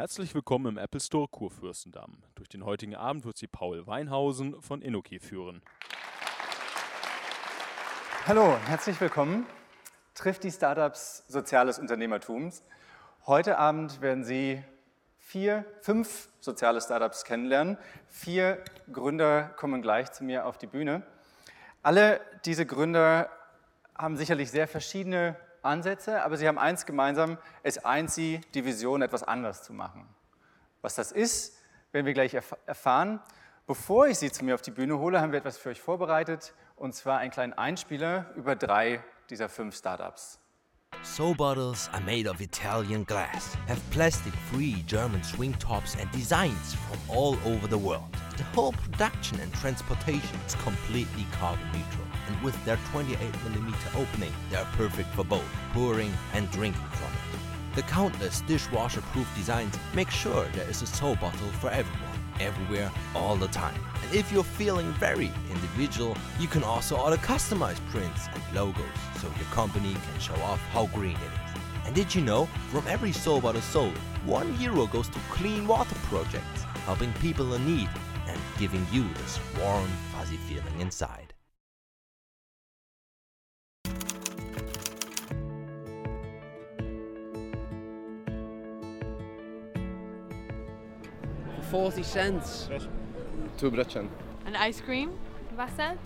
Herzlich willkommen im Apple Store Kurfürstendamm. Durch den heutigen Abend wird Sie Paul Weinhausen von Inoki führen. Hallo, herzlich willkommen. Trifft die Startups soziales Unternehmertums. Heute Abend werden Sie vier, fünf soziale Startups kennenlernen. Vier Gründer kommen gleich zu mir auf die Bühne. Alle diese Gründer haben sicherlich sehr verschiedene Ansätze, aber sie haben eins gemeinsam, es eint sie, die Vision etwas anders zu machen. Was das ist, werden wir gleich erf erfahren. Bevor ich Sie zu mir auf die Bühne hole, haben wir etwas für euch vorbereitet, und zwar einen kleinen Einspieler über drei dieser fünf Startups. So bottles are made of Italian glass, have plastic-free German swing tops and designs from all over the world. The whole production and transportation is completely carbon neutral, and with their 28mm opening, they are perfect for both pouring and drinking from it. The countless dishwasher-proof designs make sure there is a soul bottle for everyone, everywhere, all the time. And if you're feeling very individual, you can also order customized prints and logos so your company can show off how green it is. And did you know, from every soul bottle sold, one euro goes to clean water projects, helping people in need and giving you this warm, fuzzy feeling inside. 40 cents. Two Brötchen. An ice cream? Wasser?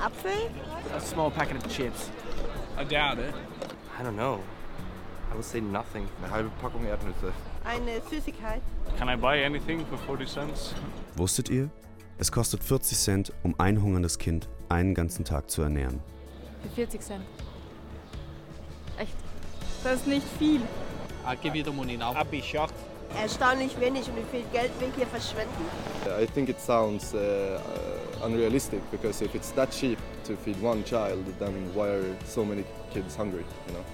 Apfel? A small packet of chips. I doubt it. I don't know. I would say nothing. Eine halbe Packung Erdnüsse. Eine Süßigkeit? Can I buy anything for 40 cents? Wusstet ihr? Es kostet 40 Cent, um ein hungerndes Kind einen ganzen Tag zu ernähren. Für 40 Cent. Echt? Das ist nicht viel. I'll give you the money now. I'd be shocked. Erstaunlich wenig und wie viel Geld wir hier verschwenden. I think it sounds uh, uh, unrealistic because if it's that cheap to feed one child, then why are so many kids hungry? You know.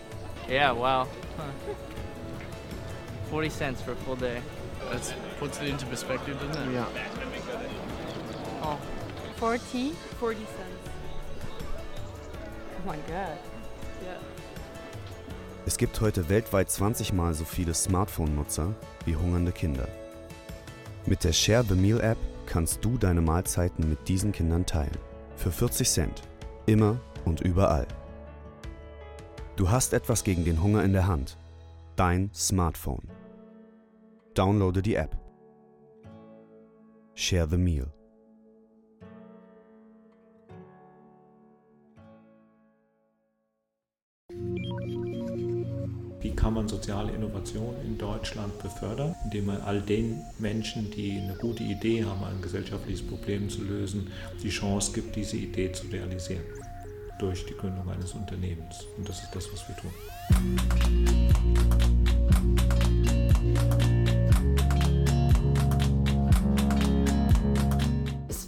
Yeah, wow. 40 cents for a full day. That puts it into perspective, doesn't it? Yeah. Oh. 40? 40 cents. Oh my god. Es gibt heute weltweit 20 Mal so viele Smartphone-Nutzer wie hungernde Kinder. Mit der Share the Meal App kannst du deine Mahlzeiten mit diesen Kindern teilen. Für 40 Cent. Immer und überall. Du hast etwas gegen den Hunger in der Hand. Dein Smartphone. Downloade die App. Share the Meal. Kann man soziale Innovation in Deutschland befördern? Indem man all den Menschen, die eine gute Idee haben, ein gesellschaftliches Problem zu lösen, die Chance gibt, diese Idee zu realisieren. Durch die Gründung eines Unternehmens. Und das ist das, was wir tun.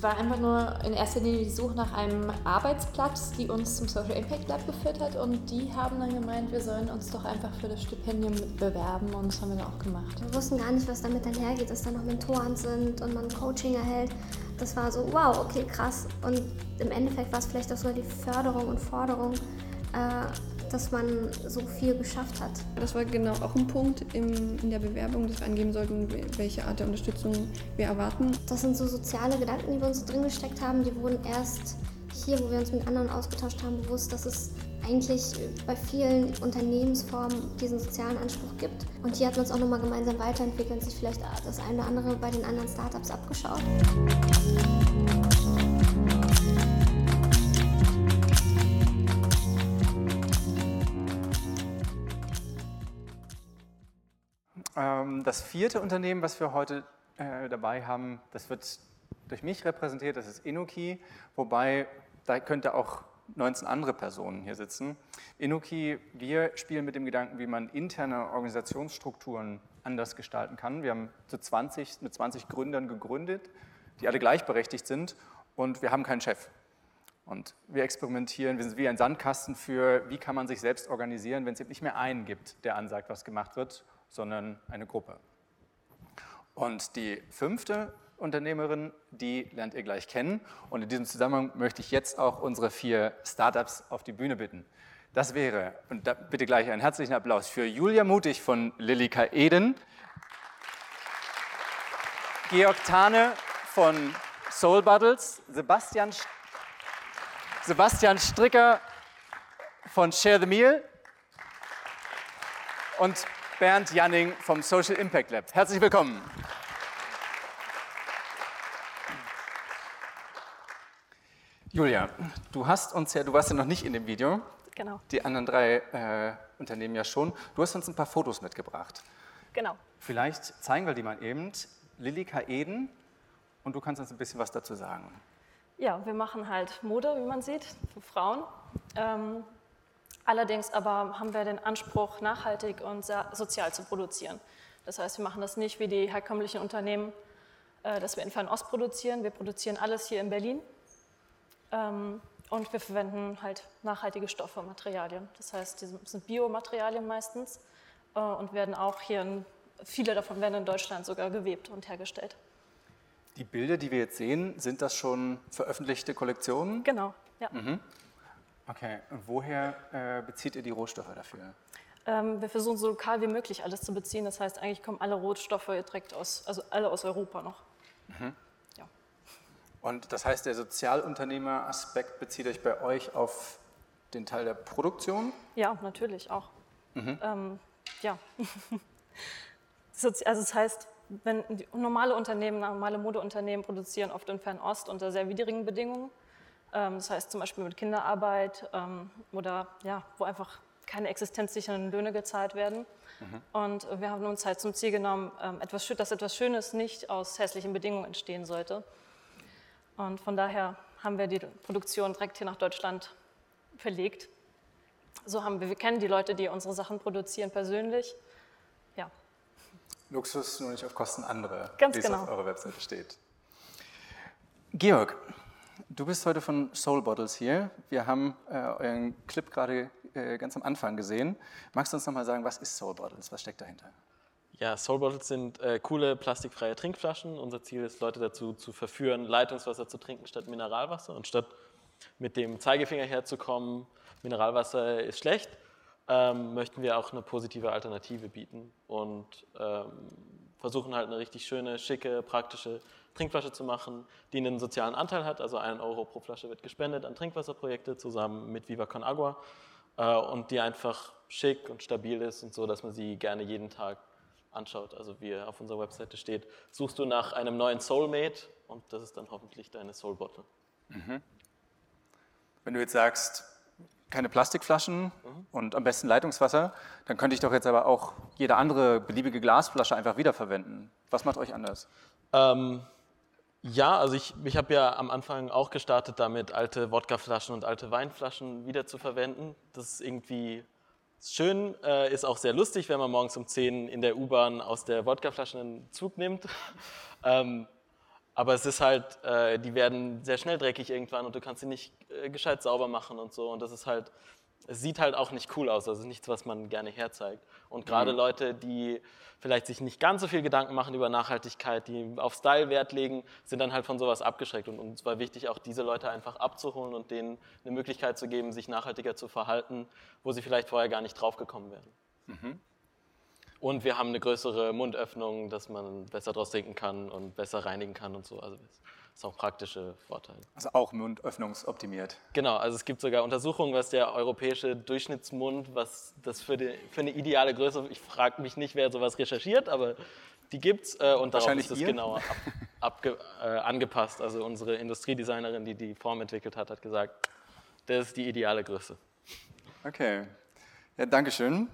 War einfach nur in erster Linie die Suche nach einem Arbeitsplatz, die uns zum Social Impact Lab geführt hat. Und die haben dann gemeint, wir sollen uns doch einfach für das Stipendium bewerben. Und das haben wir dann auch gemacht. Wir wussten gar nicht, was damit einhergeht, dass da noch Mentoren sind und man Coaching erhält. Das war so, wow, okay, krass. Und im Endeffekt war es vielleicht auch sogar die Förderung und Forderung, äh, dass man so viel geschafft hat. Das war genau auch ein Punkt im, in der Bewerbung, dass wir angeben sollten, welche Art der Unterstützung wir erwarten. Das sind so soziale Gedanken, die wir uns drin gesteckt haben. Die wurden erst hier, wo wir uns mit anderen ausgetauscht haben, bewusst, dass es eigentlich bei vielen Unternehmensformen diesen sozialen Anspruch gibt. Und hier hat man es auch nochmal gemeinsam weiterentwickelt und sich vielleicht das eine oder andere bei den anderen Startups abgeschaut. Das vierte Unternehmen, was wir heute äh, dabei haben, das wird durch mich repräsentiert, das ist Inoki, wobei da könnte auch 19 andere Personen hier sitzen. Inoki, wir spielen mit dem Gedanken, wie man interne Organisationsstrukturen anders gestalten kann. Wir haben zu 20, mit 20 Gründern gegründet, die alle gleichberechtigt sind und wir haben keinen Chef. Und wir experimentieren, wir sind wie ein Sandkasten für, wie kann man sich selbst organisieren, wenn es eben nicht mehr einen gibt, der ansagt, was gemacht wird, sondern eine Gruppe. Und die fünfte Unternehmerin, die lernt ihr gleich kennen. Und in diesem Zusammenhang möchte ich jetzt auch unsere vier Startups auf die Bühne bitten. Das wäre, und da bitte gleich einen herzlichen Applaus für Julia Mutig von Lilika Eden, Georg Tane von Soul Bottles, Sebastian, St- Sebastian Stricker von Share the Meal und Bernd Janning vom Social Impact Lab. Herzlich willkommen. Julia, du hast uns ja, du warst ja noch nicht in dem Video, Genau, die anderen drei äh, Unternehmen ja schon. Du hast uns ein paar Fotos mitgebracht. genau. Vielleicht zeigen wir die mal eben. Lillika Eden und du kannst uns ein bisschen was dazu sagen. Ja, wir machen halt Mode, wie man sieht, für Frauen. Ähm, allerdings aber haben wir den Anspruch, nachhaltig und sozial zu produzieren. Das heißt, wir machen das nicht wie die herkömmlichen Unternehmen, äh, dass wir in Fernost produzieren. Wir produzieren alles hier in Berlin. Ähm, und wir verwenden halt nachhaltige Stoffe und Materialien. Das heißt, die sind- sind Biomaterialien meistens äh, und werden auch hier, in, viele davon werden in Deutschland sogar gewebt und hergestellt. Die Bilder, die wir jetzt sehen, sind das schon veröffentlichte Kollektionen? Genau, ja. Mhm. Okay, und woher äh, bezieht ihr die Rohstoffe dafür? Ähm, wir versuchen so lokal wie möglich alles zu beziehen. Das heißt, eigentlich kommen alle Rohstoffe direkt aus, also alle aus Europa noch. Mhm. Ja. Und das heißt, der Sozialunternehmer-Aspekt bezieht euch bei euch auf den Teil der Produktion? Ja, natürlich auch. Mhm. Ähm, ja. Also das heißt, wenn normale Unternehmen, normale Modeunternehmen produzieren oft in Fernost unter sehr widrigen Bedingungen. Ähm, das heißt zum Beispiel mit Kinderarbeit ähm, oder ja, wo einfach keine existenzsichernden Löhne gezahlt werden. Und wir haben uns halt zum Ziel genommen, ähm, etwas, dass etwas Schönes nicht aus hässlichen Bedingungen entstehen sollte. Und von daher haben wir die Produktion direkt hier nach Deutschland verlegt. So haben wir, wir kennen die Leute, die unsere Sachen produzieren, persönlich. Ja, Luxus nur nicht auf Kosten anderer, Ganz wie genau. es auf eurer Webseite steht. Georg, du bist heute von Soul Bottles hier. Wir haben äh, euren Clip gerade äh, ganz am Anfang gesehen. Magst du uns nochmal sagen, was ist Soul Bottles? Was steckt dahinter? Ja, Soul Bottles sind äh, coole plastikfreie Trinkflaschen. Unser Ziel ist, Leute dazu zu verführen, Leitungswasser zu trinken statt Mineralwasser. Und statt mit dem Zeigefinger herzukommen, Mineralwasser ist schlecht, ähm, möchten wir auch eine positive Alternative bieten und ähm, versuchen halt eine richtig schöne, schicke, praktische Trinkflasche zu machen, die einen sozialen Anteil hat. Also ein Euro pro Flasche wird gespendet an Trinkwasserprojekte zusammen mit Viva Con Agua äh, und die einfach schick und stabil ist und so, dass man sie gerne jeden Tag anschaut. Also wie auf unserer Webseite steht, suchst du nach einem neuen Soulmate und das ist dann hoffentlich deine Soul Bottle. Mhm. Wenn du jetzt sagst, keine Plastikflaschen und am besten Leitungswasser, dann könnte ich doch jetzt aber auch jede andere beliebige Glasflasche einfach wiederverwenden. Was macht euch anders? Ähm, ja, also ich, ich habe ja am Anfang auch gestartet damit, alte Wodkaflaschen und alte Weinflaschen wieder zu verwenden. Das ist irgendwie schön, äh, ist auch sehr lustig, wenn man morgens um 10 in der U-Bahn aus der Wodkaflasche einen Zug nimmt. ähm, aber es ist halt, äh, die werden sehr schnell dreckig irgendwann und du kannst sie nicht äh, gescheit sauber machen und so. Und das ist halt, es sieht halt auch nicht cool aus. Also nichts, was man gerne herzeigt. Und gerade Mhm. Leute, die vielleicht sich nicht ganz so viel Gedanken machen über Nachhaltigkeit, die auf Style Wert legen, sind dann halt von sowas abgeschreckt. Und uns war wichtig, auch diese Leute einfach abzuholen und denen eine Möglichkeit zu geben, sich nachhaltiger zu verhalten, wo sie vielleicht vorher gar nicht drauf gekommen wären. Mhm. Und wir haben eine größere Mundöffnung, dass man besser draus trinken kann und besser reinigen kann und so. Also ist auch praktische Vorteile. Also auch mundöffnungsoptimiert. Genau, also es gibt sogar Untersuchungen, was der europäische Durchschnittsmund, was das für, die, für eine ideale Größe, ich frage mich nicht, wer sowas recherchiert, aber die gibt's äh, und darauf ist es genauer ab, abge, äh, angepasst. Also unsere Industriedesignerin, die die Form entwickelt hat, hat gesagt, das ist die ideale Größe. Okay, ja, danke schön.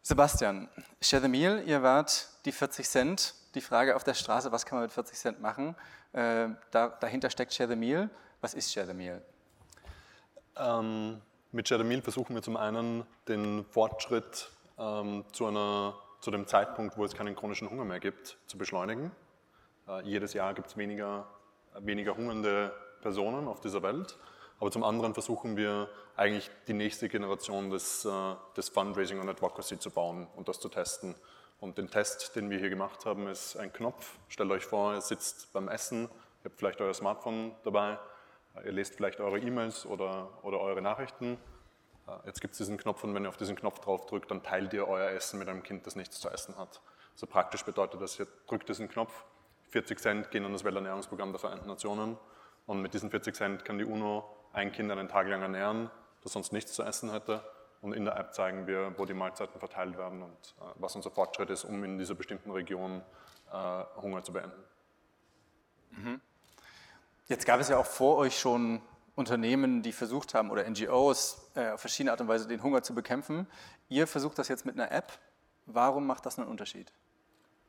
Sebastian, Share the Meal, ihr wart die 40 Cent. Die Frage auf der Straße, was kann man mit 40 Cent machen? Äh, da, dahinter steckt Share the Meal. Was ist Share the Meal? Ähm, mit Share the Meal versuchen wir zum einen den Fortschritt ähm, zu, einer, zu dem Zeitpunkt, wo es keinen chronischen Hunger mehr gibt, zu beschleunigen. Äh, jedes Jahr gibt es weniger, weniger hungernde Personen auf dieser Welt. Aber zum anderen versuchen wir eigentlich die nächste Generation des, äh, des Fundraising und Advocacy zu bauen und das zu testen. Und den Test, den wir hier gemacht haben, ist ein Knopf. Stellt euch vor, ihr sitzt beim Essen, ihr habt vielleicht euer Smartphone dabei, ihr lest vielleicht eure E-Mails oder, oder eure Nachrichten. Äh, Jetzt gibt es diesen Knopf und wenn ihr auf diesen Knopf drauf drückt, dann teilt ihr euer Essen mit einem Kind, das nichts zu essen hat. Also praktisch bedeutet das, ihr drückt diesen Knopf, 40 Cent gehen an das Welternährungsprogramm der Vereinten Nationen. Und mit diesen 40 Cent kann die UNO ein Kind einen Tag lang ernähren, das sonst nichts zu essen hätte. Und in der App zeigen wir, wo die Mahlzeiten verteilt werden und äh, was unser Fortschritt ist, um in dieser bestimmten Region äh, Hunger zu beenden. Mhm. Jetzt gab es ja auch vor euch schon Unternehmen, die versucht haben, oder NGOs, äh, auf verschiedene Art und Weise den Hunger zu bekämpfen. Ihr versucht das jetzt mit einer App. Warum macht das einen Unterschied?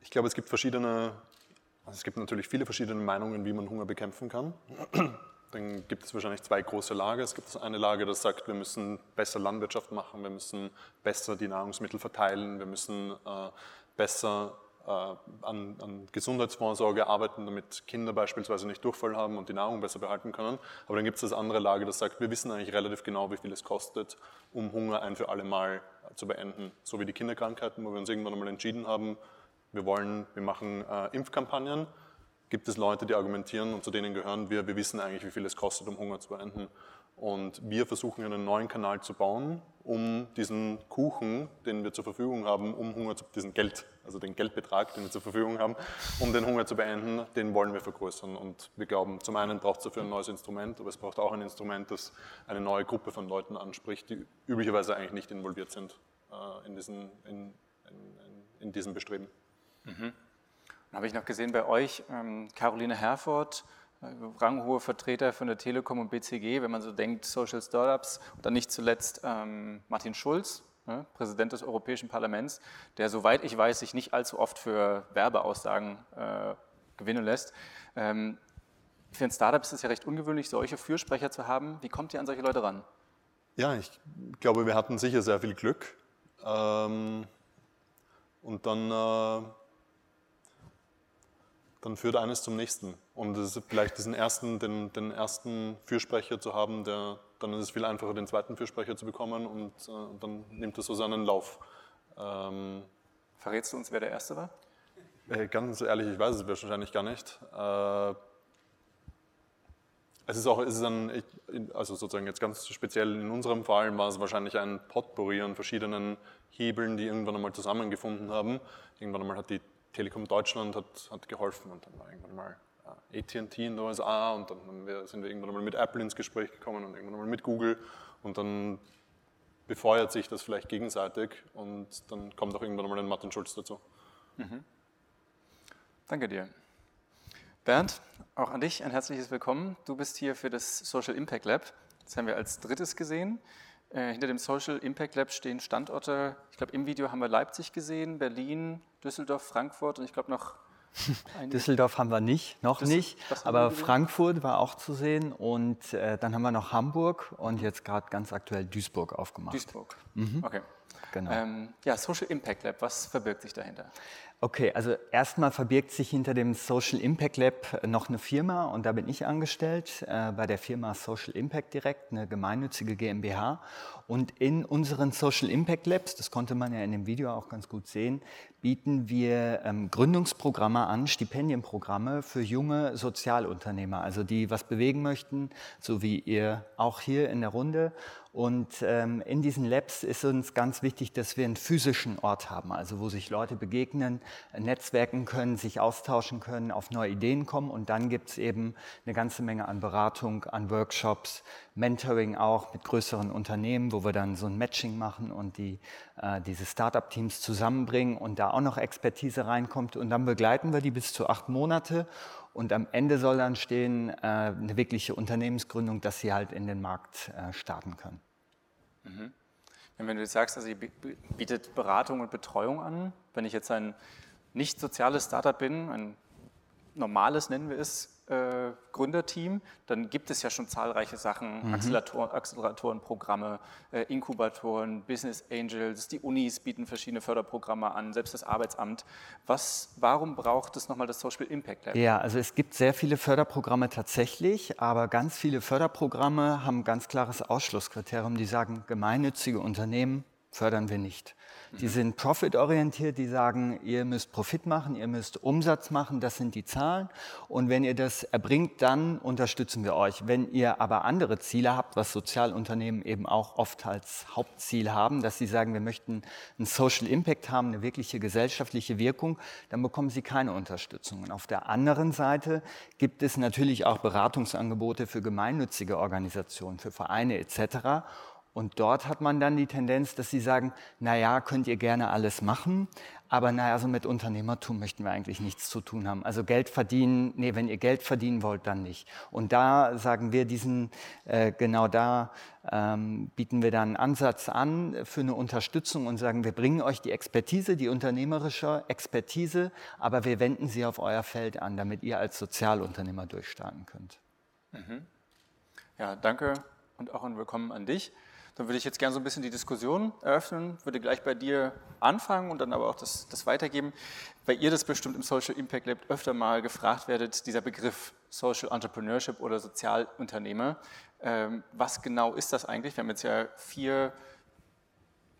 Ich glaube, es gibt verschiedene, also es gibt natürlich viele verschiedene Meinungen, wie man Hunger bekämpfen kann. Dann gibt es wahrscheinlich zwei große Lager. Es gibt eine Lage, das sagt, wir müssen besser Landwirtschaft machen, wir müssen besser die Nahrungsmittel verteilen, wir müssen äh, besser äh, an, an, Gesundheitsvorsorge arbeiten, damit Kinder beispielsweise nicht Durchfall haben und die Nahrung besser behalten können. Aber dann gibt es das andere Lager, das sagt, wir wissen eigentlich relativ genau, wie viel es kostet, um Hunger ein für alle Mal zu beenden. So wie die Kinderkrankheiten, wo wir uns irgendwann einmal entschieden haben, wir wollen, wir machen äh, Impfkampagnen gibt es Leute, die argumentieren und zu denen gehören wir, wir wissen eigentlich, wie viel es kostet, um Hunger zu beenden. Und wir versuchen einen neuen Kanal zu bauen, um diesen Kuchen, den wir zur Verfügung haben, um Hunger zu, diesen Geld, also den Geldbetrag, den wir zur Verfügung haben, um den Hunger zu beenden, den wollen wir vergrößern. Und wir glauben, zum einen braucht es dafür ein neues Instrument, aber es braucht auch ein Instrument, das eine neue Gruppe von Leuten anspricht, die üblicherweise eigentlich nicht involviert sind äh, in, diesen, in, in, in diesem Bestreben. Mhm. Habe ich noch gesehen bei euch ähm, Caroline Herford, äh, ranghohe Vertreter von der Telekom und BCG, wenn man so denkt, Social Startups. Und dann nicht zuletzt ähm, Martin Schulz, ne, Präsident des Europäischen Parlaments, der, soweit ich weiß, sich nicht allzu oft für Werbeaussagen äh, gewinnen lässt. Ähm, für ein Startup ist es ja recht ungewöhnlich, solche Fürsprecher zu haben. Wie kommt ihr an solche Leute ran? Ja, ich glaube, wir hatten sicher sehr viel Glück. Ähm, und dann äh, dann führt eines zum nächsten. Und es ist vielleicht diesen ersten, den, den, ersten Fürsprecher zu haben, der, dann ist es viel einfacher, den zweiten Fürsprecher zu bekommen und äh, dann nimmt es so seinen Lauf. Ähm, Verrätst du uns, wer der Erste war? Äh, ganz ehrlich, ich weiß es wahrscheinlich gar nicht. Äh, es ist auch, es ist ein, also sozusagen jetzt ganz speziell in unserem Fall war es wahrscheinlich ein Potpourri an verschiedenen Hebeln, die irgendwann einmal zusammengefunden haben. Irgendwann einmal hat die Telekom Deutschland hat, hat geholfen und dann war irgendwann mal äh, AT&T in den USA und dann sind wir irgendwann mal mit Apple ins Gespräch gekommen und irgendwann mal mit Google und dann befeuert sich das vielleicht gegenseitig und dann kommt auch irgendwann mal ein Martin Schulz dazu. Mhm. Danke dir. Bernd, auch an dich ein herzliches Willkommen. Du bist hier für das Social Impact Lab. Das haben wir als drittes gesehen. Äh, hinter dem Social Impact Lab stehen Standorte, ich glaube im Video haben wir Leipzig gesehen, Berlin, Düsseldorf, Frankfurt und ich glaube noch Düsseldorf haben wir nicht, noch Düssel nicht, aber Frankfurt war auch zu sehen und äh, dann haben wir noch Hamburg und jetzt gerade ganz aktuell Duisburg aufgemacht. Duisburg, mhm. okay. Genau. Ähm, ja, Social Impact Lab, was verbirgt sich dahinter? Okay, also erstmal verbirgt sich hinter dem Social Impact Lab noch eine Firma und da bin ich angestellt äh, bei der Firma Social Impact Direct, eine gemeinnützige GmbH. Und in unseren Social Impact Labs, das konnte man ja in dem Video auch ganz gut sehen, bieten wir ähm, Gründungsprogramme an, Stipendienprogramme für junge Sozialunternehmer, also die was bewegen möchten, so wie ihr auch hier in der Runde. Und ähm, in diesen Labs ist uns ganz wichtig, dass wir einen physischen Ort haben, also wo sich Leute begegnen, netzwerken können, sich austauschen können, auf neue Ideen kommen. Und dann gibt es eben eine ganze Menge an Beratung, an Workshops, Mentoring auch mit größeren Unternehmen, wo wir dann so ein Matching machen und die, äh, diese Startup-Teams zusammenbringen und da auch noch Expertise reinkommt. Und dann begleiten wir die bis zu acht Monate. Und am Ende soll dann stehen äh, eine wirkliche Unternehmensgründung, dass sie halt in den Markt äh, starten können. Mhm. Wenn du jetzt sagst, also ihr bietet Beratung und Betreuung an, wenn ich jetzt ein nicht soziales Startup bin, ein normales nennen wir es, äh, Gründerteam, dann gibt es ja schon zahlreiche Sachen, mhm. Acceleratoren, Acceleratorenprogramme, äh, Inkubatoren, Business Angels, die Unis bieten verschiedene Förderprogramme an, selbst das Arbeitsamt. Was, warum braucht es nochmal das Social Impact Lab? Ja, also es gibt sehr viele Förderprogramme tatsächlich, aber ganz viele Förderprogramme haben ein ganz klares Ausschlusskriterium, die sagen, gemeinnützige Unternehmen fördern wir nicht. Die sind profitorientiert, die sagen, ihr müsst Profit machen, ihr müsst Umsatz machen, das sind die Zahlen. Und wenn ihr das erbringt, dann unterstützen wir euch. Wenn ihr aber andere Ziele habt, was Sozialunternehmen eben auch oft als Hauptziel haben, dass sie sagen, wir möchten einen Social Impact haben, eine wirkliche gesellschaftliche Wirkung, dann bekommen sie keine Unterstützung. Und auf der anderen Seite gibt es natürlich auch Beratungsangebote für gemeinnützige Organisationen, für Vereine etc. Und dort hat man dann die Tendenz, dass sie sagen, naja, könnt ihr gerne alles machen, aber naja, also mit Unternehmertum möchten wir eigentlich nichts zu tun haben. Also Geld verdienen, nee, wenn ihr Geld verdienen wollt, dann nicht. Und da sagen wir diesen, äh, genau da ähm, bieten wir dann einen Ansatz an für eine Unterstützung und sagen, wir bringen euch die Expertise, die unternehmerische Expertise, aber wir wenden sie auf euer Feld an, damit ihr als Sozialunternehmer durchstarten könnt. Mhm. Ja, danke und auch ein Willkommen an dich. Dann würde ich jetzt gerne so ein bisschen die Diskussion eröffnen, würde gleich bei dir anfangen und dann aber auch das, das weitergeben, weil ihr das bestimmt im Social Impact Lab öfter mal gefragt werdet, dieser Begriff Social Entrepreneurship oder Sozialunternehmer. Ähm, was genau ist das eigentlich? Wir haben jetzt ja vier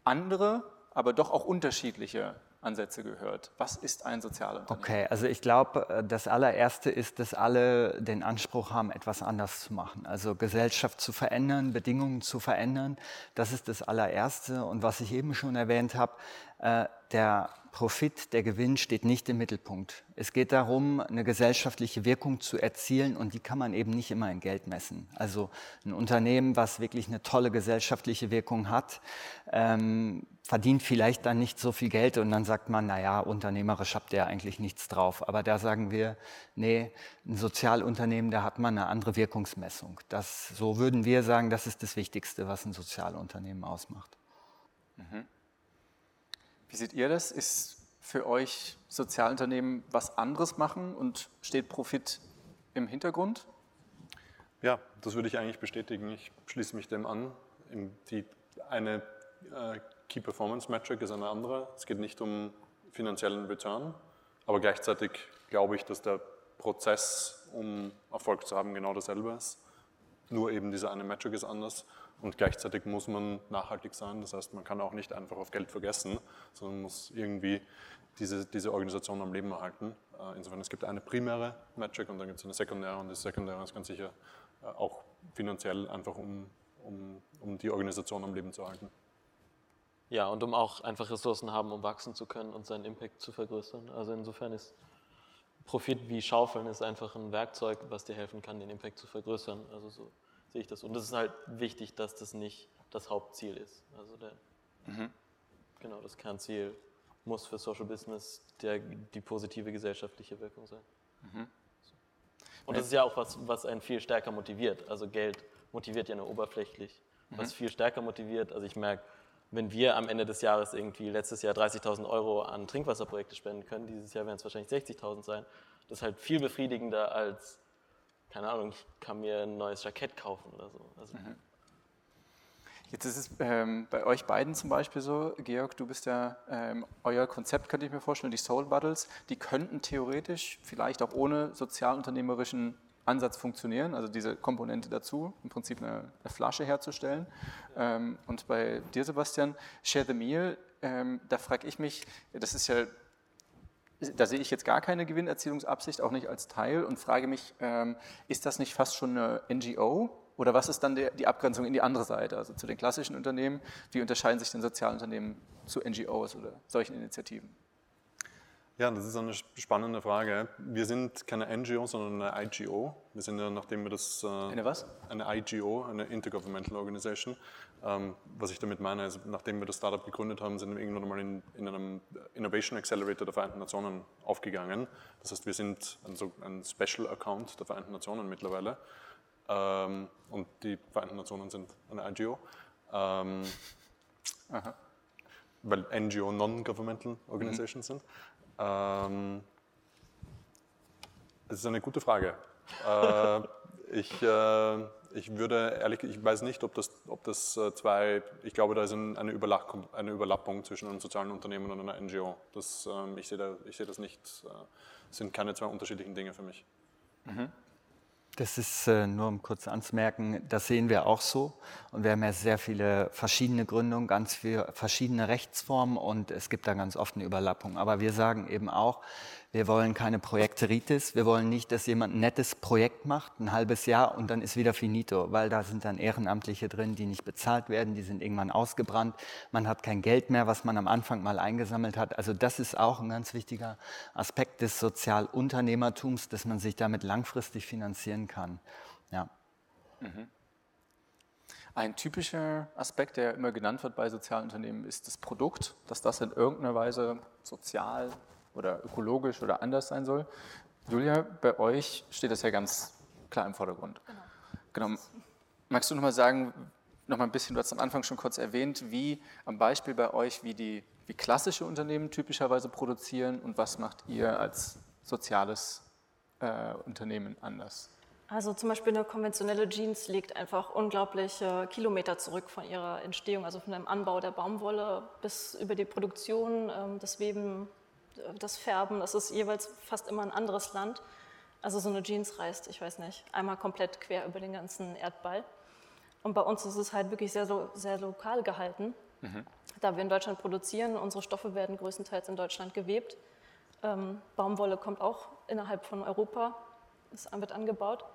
andere, aber doch auch unterschiedliche Ansätze gehört. Was ist ein sozialer Unternehmen? Okay, also ich glaube, äh, das allererste ist, dass alle den Anspruch haben, etwas anders zu machen. Also Gesellschaft zu verändern, Bedingungen zu verändern. Das ist das allererste. Und was ich eben schon erwähnt habe, äh, der Profit, der Gewinn steht nicht im Mittelpunkt. Es geht darum, eine gesellschaftliche Wirkung zu erzielen und die kann man eben nicht immer in Geld messen. Also ein Unternehmen, was wirklich eine tolle gesellschaftliche Wirkung hat, ähm, verdient vielleicht dann nicht so viel Geld und dann sagt man, naja, unternehmerisch habt ihr eigentlich nichts drauf. Aber da sagen wir, nee, ein Sozialunternehmen, da hat man eine andere Wirkungsmessung. Das, so würden wir sagen, das ist das Wichtigste, was ein Sozialunternehmen ausmacht. Mhm. Wie seht ihr das? Ist für euch Sozialunternehmen was anderes machen und steht Profit im Hintergrund? Ja, das würde ich eigentlich bestätigen. Ich schließe mich dem an. Die eine äh, Key Performance Metric ist eine andere. Es geht nicht um finanziellen Return, aber gleichzeitig glaube ich, dass der Prozess, um Erfolg zu haben, genau dasselbe ist. Nur eben diese eine Metric ist anders. Und gleichzeitig muss man nachhaltig sein. Das heißt, man kann auch nicht einfach auf Geld vergessen, sondern muss irgendwie diese, diese Organisation am Leben erhalten. Äh, insofern, es gibt eine primäre Metric und dann gibt es eine sekundäre und die sekundäre ist ganz sicher äh, auch finanziell einfach, um, um, um die Organisation am Leben zu erhalten. Ja, und um auch einfach Ressourcen haben, um wachsen zu können und seinen Impact zu vergrößern. Also insofern ist Profit wie Schaufeln ist einfach ein Werkzeug, was dir helfen kann, den Impact zu vergrößern. Also so sehe ich das. Und es ist halt wichtig, dass das nicht das Hauptziel ist. Also der, mhm. genau, das Kernziel muss für Social Business der, die positive gesellschaftliche Wirkung sein. Mhm. Und das ist ja auch was, was einen viel stärker motiviert. Also Geld motiviert ja nur oberflächlich. Mhm. Was viel stärker motiviert, also ich merke, wenn wir am Ende des Jahres irgendwie letztes Jahr 30.000 Euro an Trinkwasserprojekte spenden können, dieses Jahr werden es wahrscheinlich 60.000 sein, das ist halt viel befriedigender als keine Ahnung, ich kann mir ein neues Jackett kaufen oder so. Also mhm. Jetzt ist es ähm, bei euch beiden zum Beispiel so, Georg, du bist ja, ähm, euer Konzept könnte ich mir vorstellen, die Soul Bottles, die könnten theoretisch vielleicht auch ohne sozialunternehmerischen Ansatz funktionieren, also diese Komponente dazu, im Prinzip eine, eine Flasche herzustellen. Ähm, und bei dir, Sebastian, Share the Meal, ähm, da frage ich mich, das ist ja da sehe ich jetzt gar keine Gewinnerzielungsabsicht, auch nicht als Teil und frage mich, ähm, ist das nicht fast schon eine NGO? Oder was ist dann die Abgrenzung in die andere Seite, also zu den klassischen Unternehmen? Wie unterscheiden sich denn Sozialunternehmen zu NGOs oder solchen Initiativen? Ja, das ist eine spannende Frage. Wir sind keine NGO, sondern eine IGO. Wir sind ja, nachdem wir das... Äh, eine was? Eine IGO, eine Intergovernmental Organization. Ähm, was ich damit meine, ist, nachdem wir das Startup gegründet haben, sind wir irgendwann mal in, in einem Innovation Accelerator der Vereinten Nationen aufgegangen. Das heißt, wir sind ein, so ein Special Account der Vereinten Nationen mittlerweile. Ähm, und die Vereinten Nationen sind eine IGO. Ähm, weil NGO Non-Governmental Organizations mhm. sind. Ähm, das ist eine gute Frage. äh, ich, äh, ich würde ehrlich, ich weiß nicht, ob das, ob das äh, zwei, ich glaube, da ist eine, Überlappung, eine Überlappung zwischen einem sozialen Unternehmen und einer NGO. Das, ähm, ich, sehe da, ich sehe das nicht, äh, sind keine zwei unterschiedlichen Dinge für mich. Mhm. Das ist äh, nur um kurz anzumerken, das sehen wir auch so. Und wir haben ja sehr viele verschiedene Gründungen, ganz viele verschiedene Rechtsformen und es gibt da ganz oft eine Überlappung. Aber wir sagen eben auch, wir wollen keine Projekteritis. Wir wollen nicht, dass jemand ein nettes Projekt macht, ein halbes Jahr und dann ist wieder finito, weil da sind dann Ehrenamtliche drin, die nicht bezahlt werden, die sind irgendwann ausgebrannt. Man hat kein Geld mehr, was man am Anfang mal eingesammelt hat. Also das ist auch ein ganz wichtiger Aspekt des Sozialunternehmertums, dass man sich damit langfristig finanzieren kann. Ja. Mhm. Ein typischer Aspekt, der immer genannt wird bei Sozialunternehmen, ist das Produkt, dass das in irgendeiner Weise sozial oder ökologisch oder anders sein soll. Julia, bei euch steht das ja ganz klar im Vordergrund. Genau. genau. Magst du noch mal sagen, noch mal ein bisschen, du hast am Anfang schon kurz erwähnt, wie am Beispiel bei euch, wie die wie klassische Unternehmen typischerweise produzieren und was macht ihr als soziales äh, Unternehmen anders? Also zum Beispiel eine konventionelle Jeans liegt einfach unglaubliche Kilometer zurück von ihrer Entstehung, also von dem Anbau der Baumwolle bis über die Produktion, ähm, das Weben das Färben, das ist jeweils fast immer ein anderes Land. Also so eine Jeans reist, ich weiß nicht, einmal komplett quer über den ganzen Erdball. Und bei uns ist es halt wirklich sehr, sehr lokal gehalten. Mhm. Da wir in Deutschland produzieren, unsere Stoffe werden größtenteils in Deutschland gewebt. Ähm, Baumwolle kommt auch innerhalb von Europa, es wird angebaut.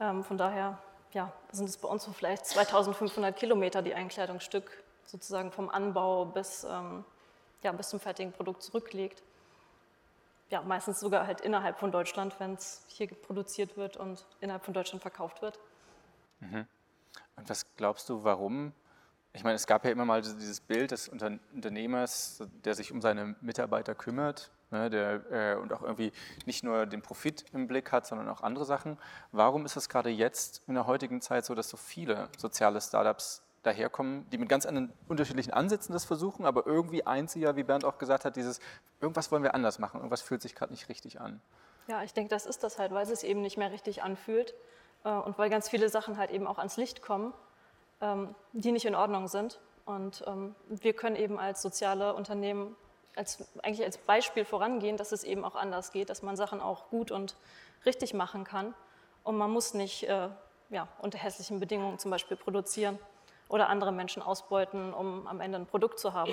Ähm, von daher ja, sind es bei uns so vielleicht 2500 Kilometer, die ein Kleidungsstück sozusagen vom Anbau bis ähm, ja, bis zum fertigen Produkt zurücklegt. Ja, meistens sogar halt innerhalb von Deutschland, wenn es hier produziert wird und innerhalb von Deutschland verkauft wird. Mhm. Und was glaubst du, warum? Ich meine, es gab ja immer mal dieses Bild des Unternehmers, der sich um seine Mitarbeiter kümmert ne, der, äh, und auch irgendwie nicht nur den Profit im Blick hat, sondern auch andere Sachen. Warum ist es gerade jetzt in der heutigen Zeit so, dass so viele soziale Startups daherkommen, die mit ganz anderen unterschiedlichen Ansätzen das versuchen, aber irgendwie ja, wie Bernd auch gesagt hat, dieses, irgendwas wollen wir anders machen, irgendwas fühlt sich gerade nicht richtig an. Ja, ich denke, das ist das halt, weil es eben nicht mehr richtig anfühlt äh, und weil ganz viele Sachen halt eben auch ans Licht kommen, ähm, die nicht in Ordnung sind. Und ähm, wir können eben als soziale Unternehmen als, eigentlich als Beispiel vorangehen, dass es eben auch anders geht, dass man Sachen auch gut und richtig machen kann. Und man muss nicht äh, ja, unter hässlichen Bedingungen zum Beispiel produzieren oder andere Menschen ausbeuten, um am Ende ein Produkt zu haben.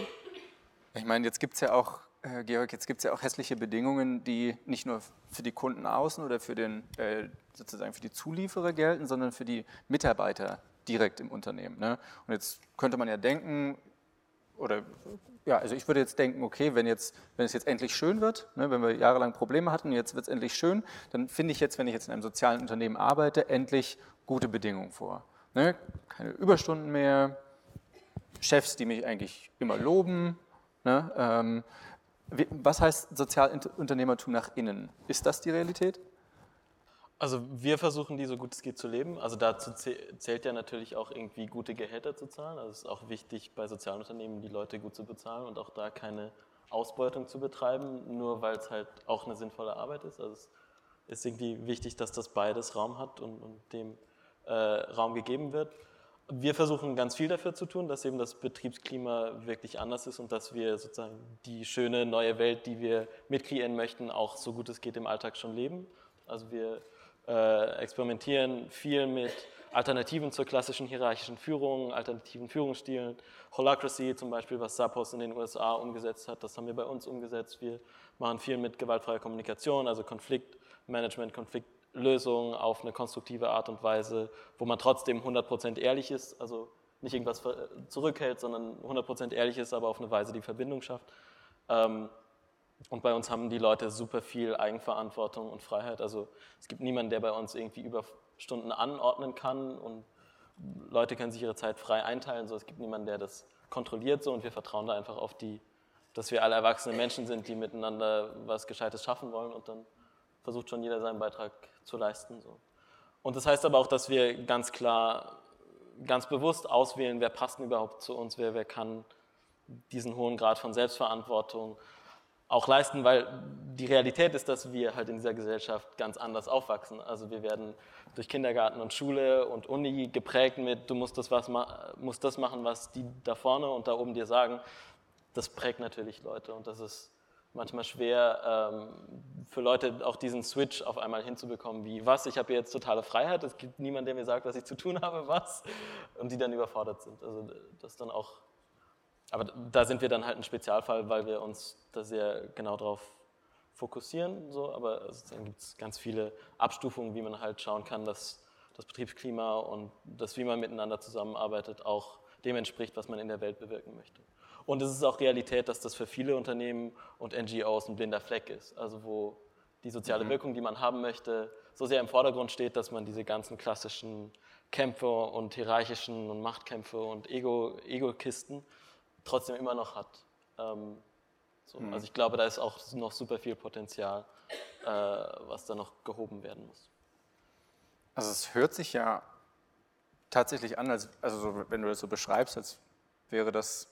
Ich meine, jetzt gibt es ja auch, äh, Georg, jetzt gibt es ja auch hässliche Bedingungen, die nicht nur für die Kunden außen oder für den, äh, sozusagen für die Zulieferer gelten, sondern für die Mitarbeiter direkt im Unternehmen. Ne? Und jetzt könnte man ja denken, oder ja, also ich würde jetzt denken, okay, wenn, jetzt, wenn es jetzt endlich schön wird, ne, wenn wir jahrelang Probleme hatten, jetzt wird es endlich schön, dann finde ich jetzt, wenn ich jetzt in einem sozialen Unternehmen arbeite, endlich gute Bedingungen vor. Ne? Keine Überstunden mehr, Chefs, die mich eigentlich immer loben. Ne? Ähm, was heißt Sozialunternehmertum nach innen? Ist das die Realität? Also wir versuchen die so gut es geht zu leben. Also dazu zählt ja natürlich auch irgendwie gute Gehälter zu zahlen. Also es ist auch wichtig bei Sozialunternehmen die Leute gut zu bezahlen und auch da keine Ausbeutung zu betreiben, nur weil es halt auch eine sinnvolle Arbeit ist. Also es ist irgendwie wichtig, dass das beides Raum hat und, und dem äh, Raum gegeben wird. Wir versuchen ganz viel dafür zu tun, dass eben das Betriebsklima wirklich anders ist und dass wir sozusagen die schöne neue Welt, die wir mitkreieren möchten, auch so gut es geht im Alltag schon leben. Also wir äh, experimentieren viel mit Alternativen zur klassischen hierarchischen Führung, alternativen Führungsstilen. Holacracy zum Beispiel, was Zappos in den USA umgesetzt hat, das haben wir bei uns umgesetzt. Wir machen viel mit gewaltfreier Kommunikation, also Konfliktmanagement, Konflikt Lösung auf eine konstruktive Art und Weise, wo man trotzdem 100% ehrlich ist, also nicht irgendwas zurückhält, sondern 100% ehrlich ist, aber auf eine Weise die Verbindung schafft. Ähm, und bei uns haben die Leute super viel Eigenverantwortung und Freiheit. Also es gibt niemanden, der bei uns irgendwie Überstunden anordnen kann und Leute können sich ihre Zeit frei einteilen. So, es gibt niemanden, der das kontrolliert so und wir vertrauen da einfach auf die, dass wir alle erwachsene Menschen sind, die miteinander was Gescheites schaffen wollen und dann versucht schon jeder seinen Beitrag zu leisten. So. Und das heißt aber auch, dass wir ganz klar, ganz bewusst auswählen, wer passt überhaupt zu uns, wer, wer kann diesen hohen Grad von Selbstverantwortung auch leisten, weil die Realität ist, dass wir halt in dieser Gesellschaft ganz anders aufwachsen. Also wir werden durch Kindergarten und Schule und Uni geprägt mit, du musst das, was, musst das machen, was die da vorne und da oben dir sagen. Das prägt natürlich Leute und das ist manchmal schwer, ähm, für Leute auch diesen Switch auf einmal hinzubekommen, wie was, ich habe jetzt totale Freiheit, es gibt niemanden, der mir sagt, was ich zu tun habe, was, und die dann überfordert sind. Also das dann auch, aber da sind wir dann halt ein Spezialfall, weil wir uns da sehr genau drauf fokussieren, so, aber dann gibt es ganz viele Abstufungen, wie man halt schauen kann, dass das Betriebsklima und das, wie man miteinander zusammenarbeitet, auch dem entspricht, was man in der Welt bewirken möchte. Und es ist auch Realität, dass das für viele Unternehmen und NGOs ein blinder Fleck ist. Also wo die soziale mhm. Wirkung, die man haben möchte, so sehr im Vordergrund steht, dass man diese ganzen klassischen Kämpfe und hierarchischen und Machtkämpfe und Ego-Kisten Ego trotzdem immer noch hat. Ähm, so. mhm. Also ich glaube, da ist auch noch super viel Potenzial, äh, was da noch gehoben werden muss. Also es hört sich ja tatsächlich an, als, also so, wenn du das so beschreibst, als wäre das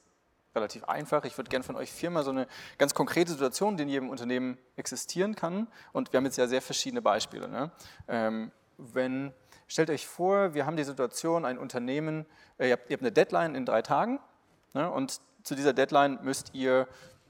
relativ einfach. Ich würde gerne von euch viermal so eine ganz konkrete Situation, die in jedem Unternehmen existieren kann. Und wir haben jetzt ja sehr verschiedene Beispiele. Ne? Ähm, wenn, stellt euch vor, wir haben die Situation, ein Unternehmen, äh, ihr, habt, ihr, habt, eine Deadline in drei Tagen ne? und zu dieser Deadline müsst ihr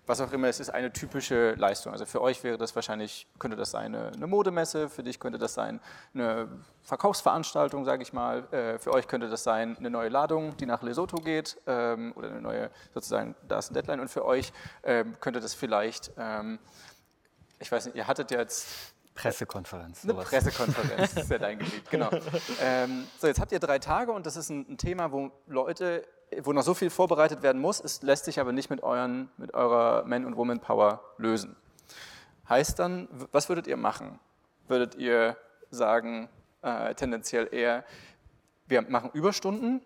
was auch immer, es ist eine typische Leistung. Also für euch wäre das wahrscheinlich, könnte das sein eine, eine Modemesse, für dich könnte das sein eine Verkaufsveranstaltung, sage ich mal, äh, für euch könnte das sein eine neue Ladung, die nach Lesotho geht ähm, oder eine neue, sozusagen, da ist ein Deadline und für euch ähm, könnte das vielleicht, ähm, ich weiß nicht, ihr hattet ja jetzt Pressekonferenz. Eine sowas. Pressekonferenz, das ist ja dein Gebiet, genau. So, jetzt habt ihr drei Tage und das ist ein, ein Thema, wo Leute wo noch so viel vorbereitet werden muss, es lässt sich aber nicht mit, euren, mit eurer Man- und Woman-Power lösen. Heißt dann, was würdet ihr machen? Würdet ihr sagen, äh, tendenziell eher, wir machen Überstunden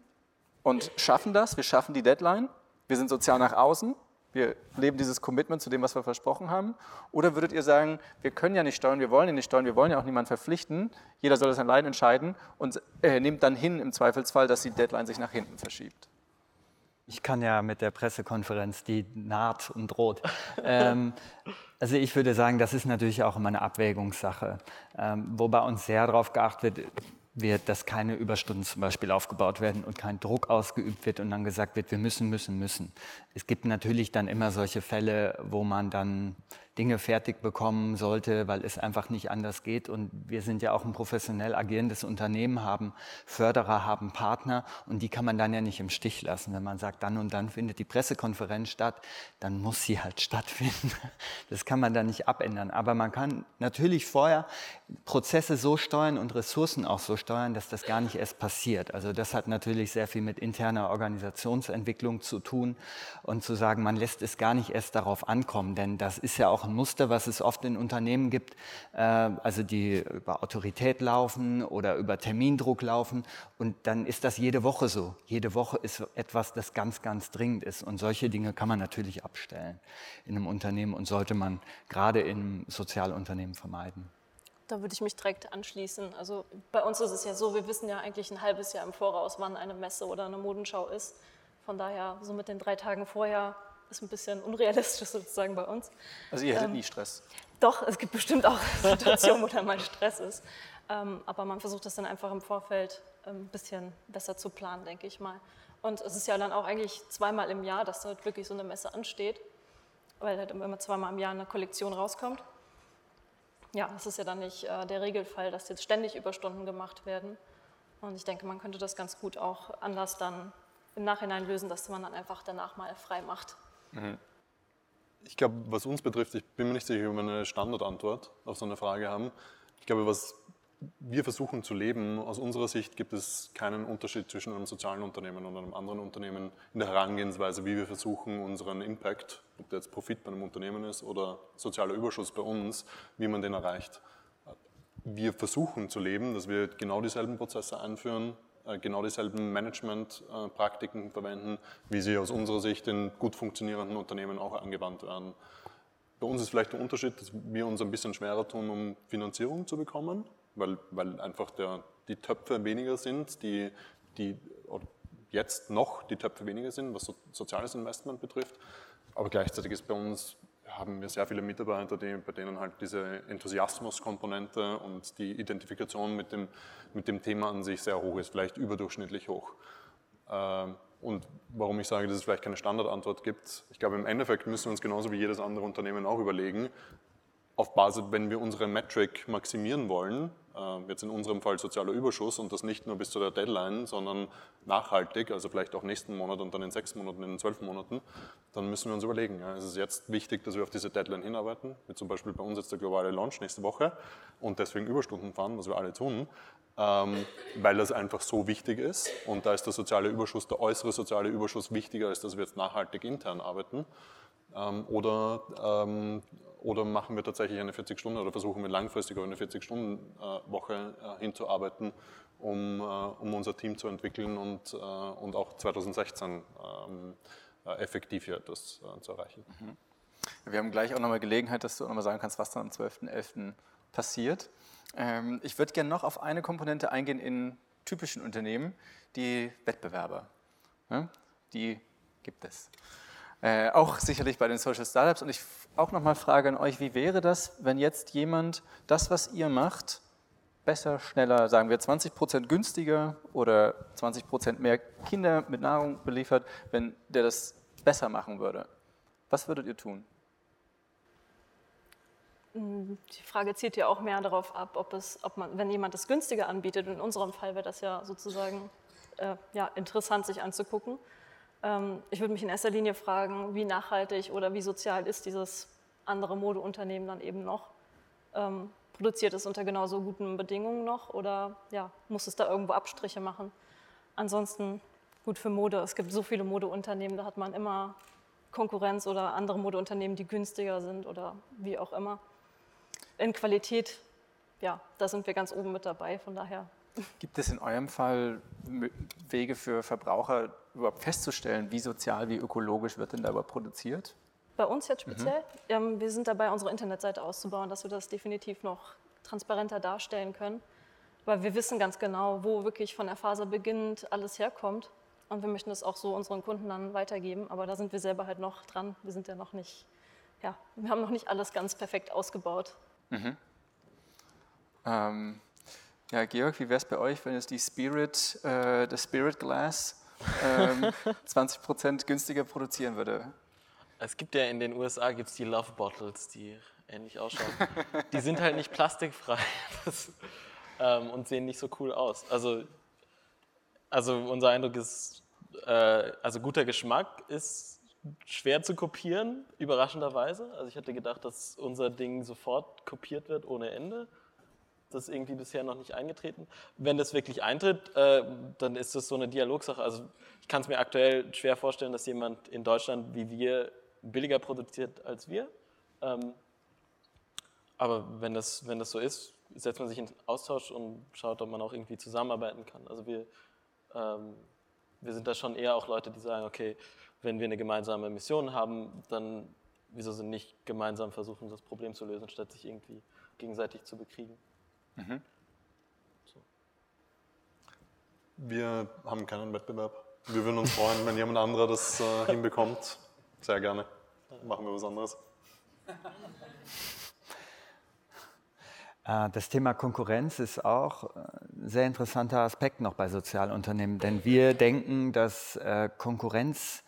und schaffen das, wir schaffen die Deadline, wir sind sozial nach außen, wir leben dieses Commitment zu dem, was wir versprochen haben? Oder würdet ihr sagen, wir können ja nicht steuern, wir wollen ja nicht steuern, wir wollen ja auch niemanden verpflichten, jeder soll das allein entscheiden und äh, nimmt dann hin im Zweifelsfall, dass die Deadline sich nach hinten verschiebt? Ich kann ja mit der Pressekonferenz, die naht und droht. ähm, also ich würde sagen, das ist natürlich auch immer eine Abwägungssache, ähm, wo uns sehr darauf geachtet wird, dass keine Überstunden zum Beispiel aufgebaut werden und kein Druck ausgeübt wird und dann gesagt wird, wir müssen, müssen, müssen. Es gibt natürlich dann immer solche Fälle, wo man dann Dinge fertig bekommen sollte, weil es einfach nicht anders geht. Und wir sind ja auch ein professionell agierendes Unternehmen, haben Förderer, haben Partner und die kann man dann ja nicht im Stich lassen. Wenn man sagt, dann und dann findet die Pressekonferenz statt, dann muss sie halt stattfinden. Das kann man dann nicht abändern. Aber man kann natürlich vorher Prozesse so steuern und Ressourcen auch so steuern, dass das gar nicht erst passiert. Also das hat natürlich sehr viel mit interner Organisationsentwicklung zu tun und zu sagen, man lässt es gar nicht erst darauf ankommen, denn das ist ja auch auch ein Muster, was es oft in Unternehmen gibt, äh, also die über Autorität laufen oder über Termindruck laufen. Und dann ist das jede Woche so. Jede Woche ist etwas, das ganz, ganz dringend ist. Und solche Dinge kann man natürlich abstellen in einem Unternehmen und sollte man gerade im Sozialunternehmen vermeiden. Da würde ich mich direkt anschließen. Also bei uns ist es ja so, wir wissen ja eigentlich ein halbes Jahr im Voraus, wann eine Messe oder eine Modenschau ist. Von daher, so mit den drei Tagen vorher ist ein bisschen unrealistisch sozusagen bei uns. Also ihr hättet ähm, nie Stress? Doch, es gibt bestimmt auch Situationen, wo da mal Stress ist. Ähm, aber man versucht das dann einfach im Vorfeld ein ähm, bisschen besser zu planen, denke ich mal. Und es ist ja dann auch eigentlich zweimal im Jahr, dass dort wirklich so eine Messe ansteht, weil halt immer zweimal im Jahr eine Kollektion rauskommt. Ja, das ist ja dann nicht äh, der Regelfall, dass jetzt ständig Überstunden gemacht werden. Und ich denke, man könnte das ganz gut auch anders dann im Nachhinein lösen, dass man dann einfach danach mal frei macht. Mhm. Ich glaube, was uns betrifft, ich bin mir nicht sicher, ob wir eine Standardantwort auf so eine Frage haben. Ich glaube, was wir versuchen zu leben, aus unserer Sicht gibt es keinen Unterschied zwischen einem sozialen Unternehmen und einem anderen Unternehmen in der Herangehensweise, wie wir versuchen, unseren Impact, ob der jetzt Profit bei einem Unternehmen ist oder sozialer Überschuss bei uns, wie man den erreicht. Wir versuchen zu leben, dass wir genau dieselben Prozesse einführen, genau dieselben Management-Praktiken verwenden, wie sie aus unserer Sicht in gut funktionierenden Unternehmen auch angewandt werden. Bei uns ist vielleicht der Unterschied, dass wir uns ein bisschen schwerer tun, um Finanzierung zu bekommen, weil, weil einfach der, die Töpfe weniger sind, die, die jetzt noch die Töpfe weniger sind, was so, soziales Investment betrifft. Aber gleichzeitig ist bei uns haben wir sehr viele Mitarbeiter, die, bei denen halt diese Enthusiasmuskomponente und die Identifikation mit dem, mit dem Thema an sich sehr hoch ist, vielleicht überdurchschnittlich hoch. Ähm, und warum ich sage, dass es vielleicht keine Standardantwort gibt, ich glaube, im Endeffekt müssen wir uns genauso wie jedes andere Unternehmen auch überlegen, auf Basis, wenn wir unsere Metric maximieren wollen, äh, jetzt in unserem Fall sozialer Überschuss und das nicht nur bis zu der Deadline, sondern nachhaltig, also vielleicht auch nächsten Monat und dann in sechs Monaten, in zwölf Monaten, dann müssen wir uns überlegen, ja, es ist jetzt wichtig, dass wir auf diese Deadline hinarbeiten, wie zum Beispiel bei uns jetzt der globale Launch nächste Woche und deswegen Überstunden fahren, was wir alle tun, ähm, weil das einfach so wichtig ist und da ist der soziale Überschuss, der äußere soziale Überschuss wichtiger, als dass wir jetzt nachhaltig intern arbeiten. Ähm, oder, ähm, oder machen wir tatsächlich eine 40-Stunden oder versuchen wir langfristig auf eine 40-Stunden-Woche äh, hinzuarbeiten, um, äh, um unser Team zu entwickeln und, äh, und auch 2016 ähm, effektiv hier etwas zu erreichen. Mhm. Wir haben gleich auch nochmal Gelegenheit, dass du nochmal sagen kannst, was dann am 12.11. passiert. Ich würde gerne noch auf eine Komponente eingehen in typischen Unternehmen, die Wettbewerber. Die gibt es. Äh, auch sicherlich bei den Social Startups. Und ich auch nochmal frage an euch, wie wäre das, wenn jetzt jemand das, was ihr macht, besser, schneller, sagen wir 20 Prozent günstiger oder 20 Prozent mehr Kinder mit Nahrung beliefert, wenn der das besser machen würde? Was würdet ihr tun? Hm, die Frage zielt ja auch mehr darauf ab, ob es, ob man, wenn jemand das günstiger anbietet, in unserem Fall wäre das ja sozusagen äh, ja, interessant, sich anzugucken. Ähm, ich würde mich in erster Linie fragen, wie nachhaltig oder wie sozial ist dieses andere Modeunternehmen dann eben noch? Ähm, produziert es unter genauso guten Bedingungen noch oder ja, muss es da irgendwo Abstriche machen? Ansonsten gut für Mode. Es gibt so viele Modeunternehmen, da hat man immer Konkurrenz oder andere Modeunternehmen, die günstiger sind oder wie auch immer. In Qualität, ja, da sind wir ganz oben mit dabei, von daher. Gibt es in eurem Fall Wege für Verbraucher, überhaupt festzustellen, wie sozial, wie ökologisch wird denn da überhaupt produziert? Bei uns jetzt speziell? Mhm. Ähm, wir sind dabei, unsere Internetseite auszubauen, dass wir das definitiv noch transparenter darstellen können. Weil wir wissen ganz genau, wo wirklich von der Phase beginnend alles herkommt. Und wir möchten das auch so unseren Kunden dann weitergeben. Aber da sind wir selber halt noch dran. Wir sind ja noch nicht, ja, wir haben noch nicht alles ganz perfekt ausgebaut. Mhm. Ähm, ja, Georg, wie wäre es bei euch, wenn es die Spirit, äh, das Spirit Glass ähm, 20% günstiger produzieren würde. Es gibt ja in den USA gibt's die Love Bottles, die ähnlich ausschauen. die sind halt nicht plastikfrei das, ähm, und sehen nicht so cool aus. Also, also unser Eindruck ist, äh, also guter Geschmack ist schwer zu kopieren, überraschenderweise. Also ich hätte gedacht, dass unser Ding sofort kopiert wird ohne Ende. Das ist irgendwie bisher noch nicht eingetreten. Wenn das wirklich eintritt, äh, dann ist das so eine Dialogsache. Also ich kann es mir aktuell schwer vorstellen, dass jemand in Deutschland wie wir billiger produziert als wir. Ähm, aber wenn das, wenn das so ist, setzt man sich in Austausch und schaut, ob man auch irgendwie zusammenarbeiten kann. Also wir, ähm, wir sind da schon eher auch Leute, die sagen, okay, wenn wir eine gemeinsame Mission haben, dann wieso sind nicht gemeinsam versuchen, das Problem zu lösen, statt sich irgendwie gegenseitig zu bekriegen. Mhm. So. Wir haben keinen Wettbewerb. Wir würden uns freuen, wenn jemand anderer das äh, hinbekommt. Sehr gerne. Machen wir was anderes. Äh, das Thema Konkurrenz ist auch ein sehr interessanter Aspekt noch bei Sozialunternehmen, denn wir denken, dass äh, Konkurrenz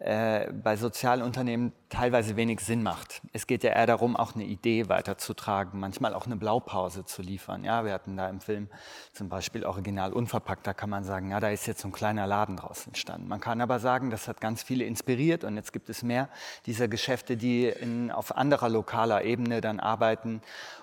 äh, bei Sozialunternehmen teilweise wenig Sinn macht. Es geht ja eher darum, auch eine Idee weiterzutragen, manchmal auch eine Blaupause zu liefern. Ja, wir hatten da im Film zum Beispiel Original unverpackt, da kann man sagen, ja, da ist jetzt so ein kleiner Laden draus entstanden. Man kann aber sagen, das hat ganz viele inspiriert und jetzt gibt es mehr dieser Geschäfte, die in, auf anderer lokaler Ebene dann arbeiten.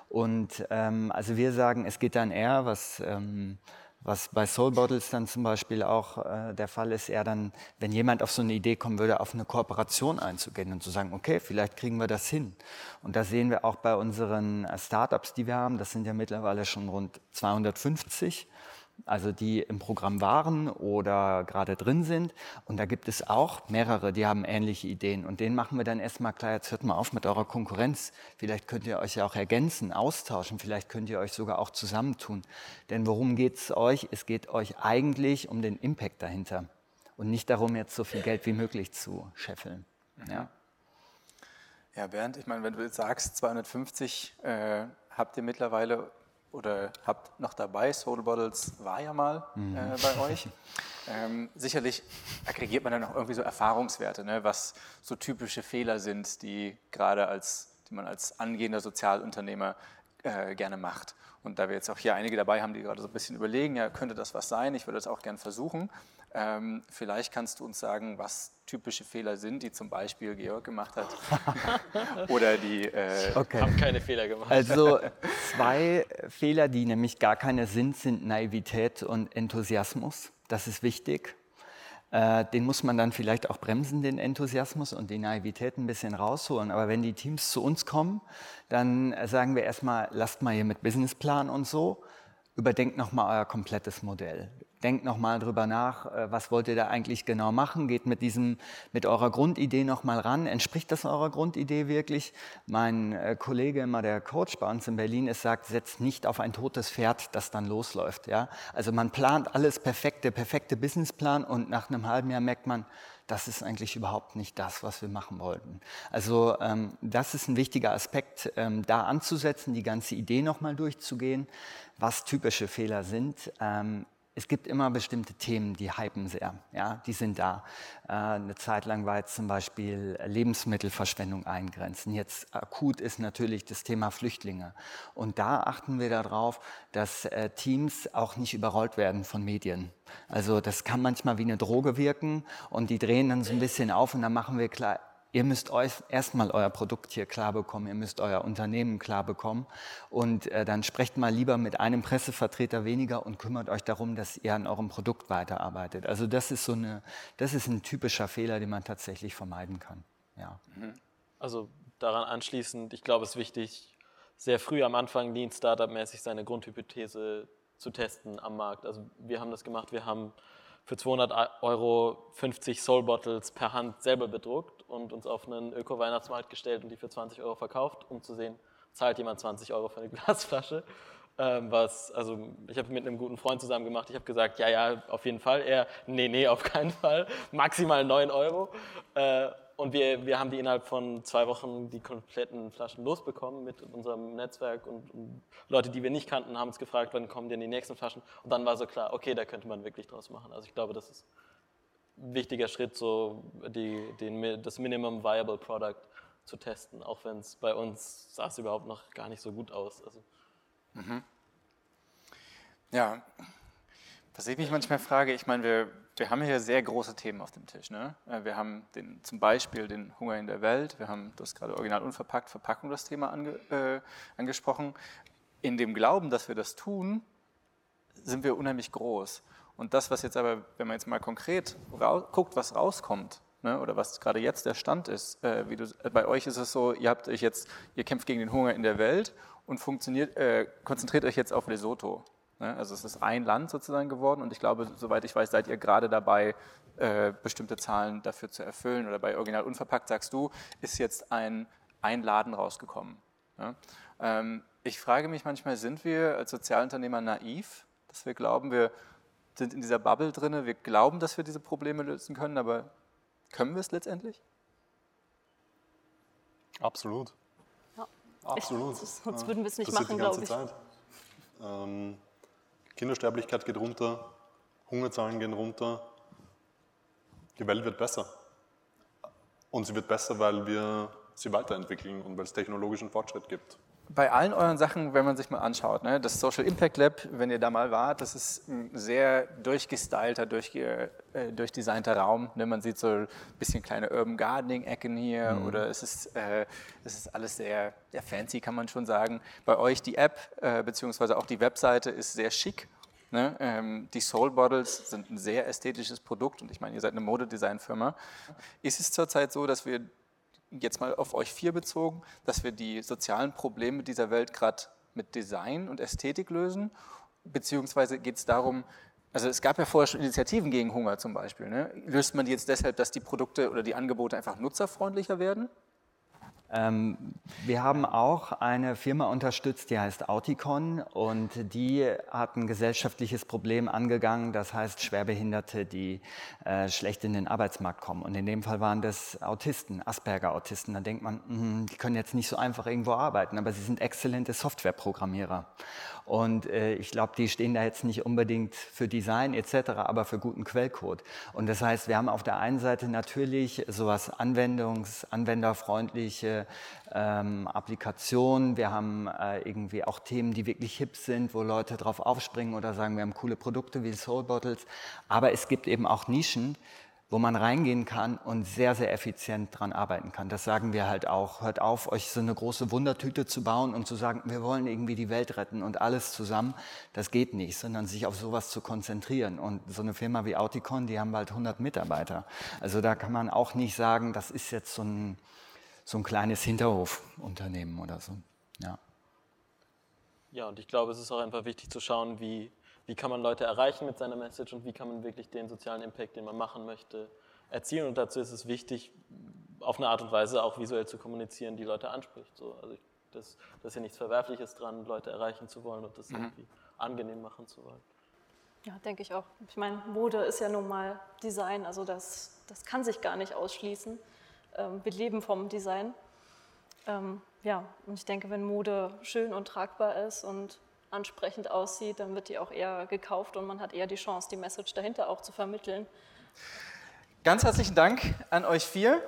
Und ähm, also wir sagen, es geht dann eher, was ähm, was bei Soul Bottles dann zum Beispiel auch äh, der Fall ist, eher dann, wenn jemand auf so eine Idee kommen würde, auf eine Kooperation einzugehen und zu sagen, okay, vielleicht kriegen wir das hin. Und da sehen wir auch bei unseren äh, Startups, die wir haben, das sind ja mittlerweile schon rund 250 also die im Programm waren oder gerade drin sind. Und da gibt es auch mehrere, die haben ähnliche Ideen. Und denen machen wir dann erstmal klar, jetzt hört mal auf mit eurer Konkurrenz. Vielleicht könnt ihr euch ja auch ergänzen, austauschen, vielleicht könnt ihr euch sogar auch zusammentun. Denn worum geht es euch? Es geht euch eigentlich um den Impact dahinter und nicht darum, jetzt so viel Geld wie möglich zu scheffeln. Mhm. Ja. Ja, Bernd, ich meine, wenn du jetzt sagst, 250 äh, habt ihr mittlerweile oder habt noch dabei. Soul Bottles war ja mal mhm. äh, bei euch. Ähm, sicherlich aggregiert man dann auch irgendwie so Erfahrungswerte, ne, was so typische Fehler sind, die gerade als die man als angehender Sozialunternehmer äh, gerne macht. Und da wir jetzt auch hier einige dabei haben, die gerade so ein bisschen überlegen, ja, könnte das was sein? Ich würde das auch gerne versuchen. Ähm, vielleicht kannst du uns sagen, was typische Fehler sind, die zum Beispiel Georg gemacht hat. Oder die. Äh okay. Haben keine Fehler gemacht. Also zwei Fehler, die nämlich gar keine sind, sind Naivität und Enthusiasmus. Das ist wichtig. Äh, den muss man dann vielleicht auch bremsen, den Enthusiasmus und die Naivität ein bisschen rausholen. Aber wenn die Teams zu uns kommen, dann sagen wir erstmal, lasst mal hier mit Businessplan und so, überdenkt nochmal euer komplettes Modell denkt nochmal drüber nach, äh, was wollt ihr da eigentlich genau machen, geht mit, diesem, mit eurer Grundidee nochmal ran, entspricht das eurer Grundidee wirklich? Mein äh, Kollege, immer der Coach bei uns in Berlin ist, sagt, setzt nicht auf ein totes Pferd, das dann losläuft. Ja? Also man plant alles perfekt, der perfekte Businessplan und nach einem halben Jahr merkt man, das ist eigentlich überhaupt nicht das, was wir machen wollten. Also ähm, das ist ein wichtiger Aspekt, ähm, da anzusetzen, die ganze Idee nochmal durchzugehen, was typische Fehler sind. Ähm, es gibt immer bestimmte Themen, die hypen sehr. Ja, die sind da. Äh, eine Zeit lang war jetzt zum Beispiel Lebensmittelverschwendung eingrenzen. Jetzt akut ist natürlich das Thema Flüchtlinge. Und da achten wir darauf, dass äh, Teams auch nicht überrollt werden von Medien. Also das kann manchmal wie eine Droge wirken und die drehen dann so ein bisschen auf und dann machen wir klar, Ihr müsst euch erstmal euer Produkt hier klar bekommen, ihr müsst euer Unternehmen klar bekommen und äh, dann sprecht mal lieber mit einem Pressevertreter weniger und kümmert euch darum, dass ihr an eurem Produkt weiterarbeitet. Also das ist so eine, das ist ein typischer Fehler, den man tatsächlich vermeiden kann. Ja. Mhm. Also daran anschließend, ich glaube, es ist wichtig, sehr früh am Anfang Lean Startup-mäßig seine Grundhypothese zu testen am Markt. Also wir haben das gemacht, wir haben für 200 Euro 50 Soul Bottles per Hand selber bedruckt und uns auf einen Öko-Weihnachtsmarkt gestellt und die für 20 Euro verkauft, um zu sehen, zahlt jemand 20 Euro für eine Glasflasche. Ähm, was, also ich habe mit einem guten Freund zusammen gemacht. Ich habe gesagt, ja, ja, auf jeden Fall. Er, nee, nee, auf keinen Fall. Maximal 9 Euro. Äh, und wir, wir haben die innerhalb von zwei Wochen die kompletten Flaschen losbekommen mit unserem Netzwerk und, und, Leute, die wir nicht kannten, haben uns gefragt, wann kommen denn die nächsten Flaschen? Und dann war so klar, okay, da könnte man wirklich draus machen. Also ich glaube, das ist wichtiger Schritt, so die, den, das Minimum Viable Product zu testen, auch wenn es bei uns sah es überhaupt noch gar nicht so gut aus. Also. Mhm. Ja, was ich mich manchmal frage, ich meine, wir wir haben hier sehr große Themen auf dem Tisch. Ne? Äh, wir haben den, zum Beispiel den Hunger in der Welt, wir haben das gerade original unverpackt, Verpackung das Thema ange, äh, angesprochen. In dem Glauben, dass wir das tun, sind wir unheimlich groß. Und das, was jetzt aber, wenn man jetzt mal konkret guckt, was rauskommt, ne, oder was gerade jetzt der Stand ist, äh, wie du, äh, bei euch ist es so, ihr habt euch jetzt, ihr kämpft gegen den Hunger in der Welt und äh, konzentriert euch jetzt auf Lesotho. Ne? Also es ist ein Land sozusagen geworden und ich glaube, soweit ich weiß, seid ihr gerade dabei, äh, bestimmte Zahlen dafür zu erfüllen. Oder bei Original Unverpackt sagst du, ist jetzt ein, ein Laden rausgekommen. Ähm, ich frage mich manchmal, sind wir als Sozialunternehmer naiv, dass wir glauben, wir sind in dieser Bubble drin, wir glauben, dass wir diese Probleme lösen können, aber können wir es letztendlich? Absolut. Ja. Absolut. Ich, sonst würden wir es nicht das machen, glaube ich. Zeit. Ähm, Kindersterblichkeit geht runter, Hungerzahlen gehen runter. Die Welt wird besser. Und sie wird besser, weil wir sie weiterentwickeln und weil es technologischen Fortschritt gibt bei allen euren Sachen, wenn man sich mal anschaut, ne, das Social Impact Lab, wenn ihr da mal wart, das ist ein sehr durchgestylter, durchge, äh, durchdesignter Raum. Ne, man sieht so ein bisschen kleine Urban Gardening-Ecken hier mhm. oder es ist, äh, es ist alles sehr, sehr fancy, kann man schon sagen. Bei euch die App äh, beziehungsweise auch die Webseite ist sehr schick. Ne? Ähm, die Soul Bottles sind ein sehr ästhetisches Produkt und ich meine, ihr seid eine Modedesign-Firma. Ist es zurzeit so, dass wir jetzt mal auf euch vier bezogen, dass wir die sozialen Probleme dieser Welt gerade mit Design und Ästhetik lösen? Beziehungsweise geht es darum, also es gab ja vorher schon Initiativen gegen Hunger zum Beispiel. Ne? Löst man die jetzt deshalb, dass die Produkte oder die Angebote einfach nutzerfreundlicher werden? Ähm, wir haben auch eine Firma unterstützt, die heißt Auticon und die hat ein gesellschaftliches Problem angegangen, das heißt Schwerbehinderte, die äh, schlecht in den Arbeitsmarkt kommen. Und in dem Fall waren das Autisten, Asperger-Autisten. Da denkt man, mh, die können jetzt nicht so einfach irgendwo arbeiten, aber sie sind exzellente Softwareprogrammierer. Und äh, ich glaube, die stehen da jetzt nicht unbedingt für Design etc., aber für guten Quellcode. Und das heißt, wir haben auf der einen Seite natürlich sowas Anwendungs-, anwenderfreundliche ähm, Applikationen, wir haben äh, irgendwie auch Themen, die wirklich hip sind, wo Leute drauf aufspringen oder sagen, wir haben coole Produkte wie Soul Bottles. Aber es gibt eben auch Nischen, wo man reingehen kann und sehr, sehr effizient dran arbeiten kann. Das sagen wir halt auch. Hört auf, euch so eine große Wundertüte zu bauen und zu sagen, wir wollen irgendwie die Welt retten und alles zusammen. Das geht nicht, sondern sich auf sowas zu konzentrieren. Und so eine Firma wie Auticon, die haben bald 100 Mitarbeiter. Also da kann man auch nicht sagen, das ist jetzt so ein, so ein kleines Hinterhofunternehmen oder so. Ja. Ja, und ich glaube, es ist auch einfach wichtig zu schauen, wie wie kann man Leute erreichen mit seiner Message und wie kann man wirklich den sozialen Impact, den man machen möchte, erzielen. Und dazu ist es wichtig, auf eine Art und Weise auch visuell zu kommunizieren, die Leute anspricht. So, also ich, das, das ist ja nichts Verwerfliches dran, Leute erreichen zu wollen und das mhm. irgendwie angenehm machen zu wollen. Ja, denke ich auch. Ich meine, Mode ist ja nun mal Design, also das, das kann sich gar nicht ausschließen. Ähm, wir leben vom Design. Ähm, ja, und ich denke, wenn Mode schön und tragbar ist und ansprechend aussieht, dann wird die auch eher gekauft und man hat eher die Chance, die Message dahinter auch zu vermitteln. Ganz herzlichen Dank an euch vier.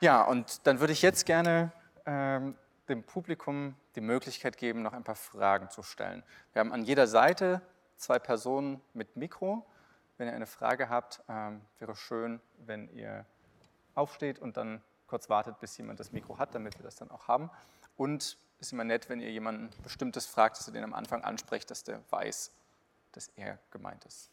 Ja, und dann würde ich jetzt gerne ähm, dem Publikum die Möglichkeit geben, noch ein paar Fragen zu stellen. Wir haben an jeder Seite zwei Personen mit Mikro. Wenn ihr eine Frage habt, ähm, wäre schön, wenn ihr aufsteht und dann kurz wartet, bis jemand das Mikro hat, damit wir das dann auch haben. Und es ist immer nett, wenn ihr jemanden Bestimmtes fragt, dass ihr den am Anfang ansprecht, dass der weiß, dass er gemeint ist.